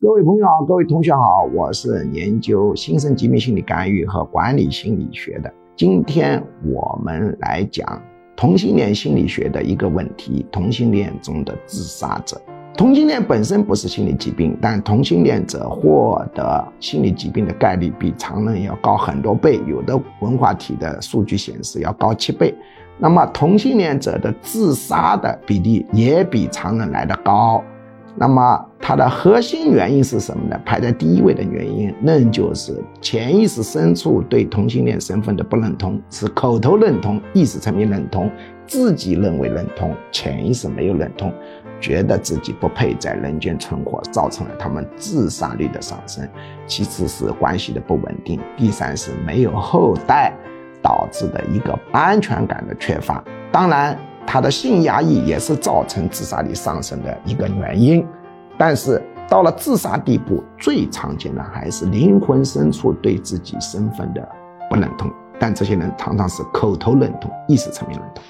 各位朋友好，各位同学好，我是研究新生疾病心理干预和管理心理学的。今天我们来讲同性恋心理学的一个问题：同性恋中的自杀者。同性恋本身不是心理疾病，但同性恋者获得心理疾病的概率比常人要高很多倍，有的文化体的数据显示要高七倍。那么同性恋者的自杀的比例也比常人来的高。那么它的核心原因是什么呢？排在第一位的原因，那就是潜意识深处对同性恋身份的不认同，是口头认同，意识层面认同，自己认为认同，潜意识没有认同，觉得自己不配在人间存活，造成了他们自杀率的上升。其次是关系的不稳定，第三是没有后代导致的一个安全感的缺乏。当然。他的性压抑也是造成自杀率上升的一个原因，但是到了自杀地步，最常见的还是灵魂深处对自己身份的不认同，但这些人常常是口头认同，意识层面认同。